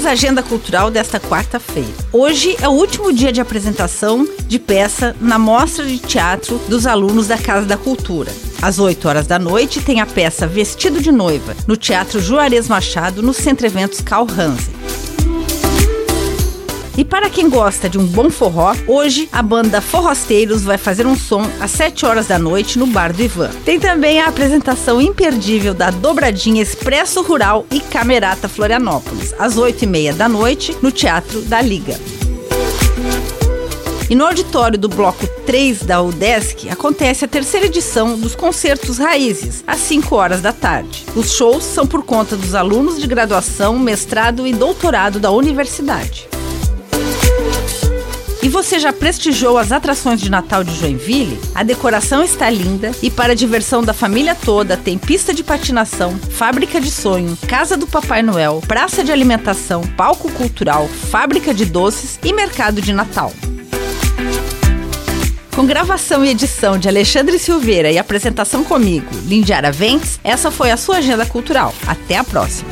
Vamos agenda cultural desta quarta-feira. Hoje é o último dia de apresentação de peça na Mostra de Teatro dos alunos da Casa da Cultura. Às 8 horas da noite tem a peça Vestido de Noiva, no Teatro Juarez Machado, no Centro Eventos Carl Hansen. E para quem gosta de um bom forró, hoje a banda Forrosteiros vai fazer um som às 7 horas da noite no Bar do Ivan. Tem também a apresentação imperdível da Dobradinha Expresso Rural e Camerata Florianópolis, às 8 e meia da noite, no Teatro da Liga. E no auditório do bloco 3 da UDESC acontece a terceira edição dos concertos Raízes, às 5 horas da tarde. Os shows são por conta dos alunos de graduação, mestrado e doutorado da universidade. E você já prestigiou as atrações de Natal de Joinville? A decoração está linda e para a diversão da família toda tem pista de patinação, fábrica de sonho, casa do Papai Noel, praça de alimentação, palco cultural, fábrica de doces e mercado de Natal. Com gravação e edição de Alexandre Silveira e apresentação comigo, Lindiara Ventes, essa foi a sua agenda cultural. Até a próxima!